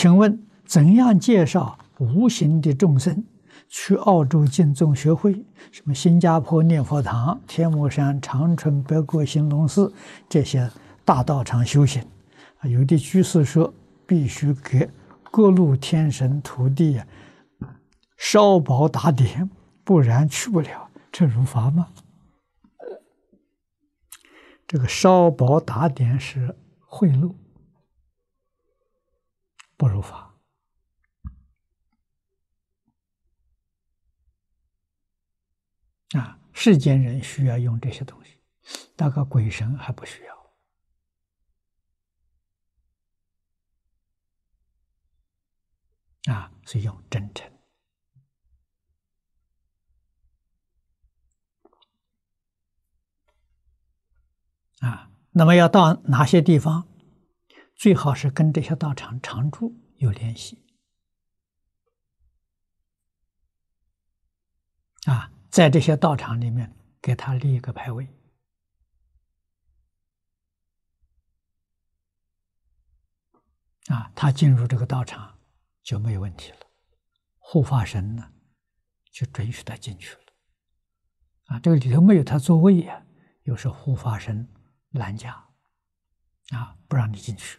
请问怎样介绍无形的众生？去澳洲净宗学会，什么新加坡念佛堂、天目山、长春北国兴隆寺这些大道场修行，啊，有的居士说必须给各路天神土地啊烧宝打点，不然去不了，这如法吗？这个烧宝打点是贿赂，不如法。啊，世间人需要用这些东西，大概鬼神还不需要。啊，所以用真诚。啊，那么要到哪些地方？最好是跟这些道场常住有联系。啊。在这些道场里面，给他立一个牌位，啊，他进入这个道场就没有问题了。护法神呢，就准许他进去了。啊，这个里头没有他座位呀，又是护法神拦架，啊，不让你进去。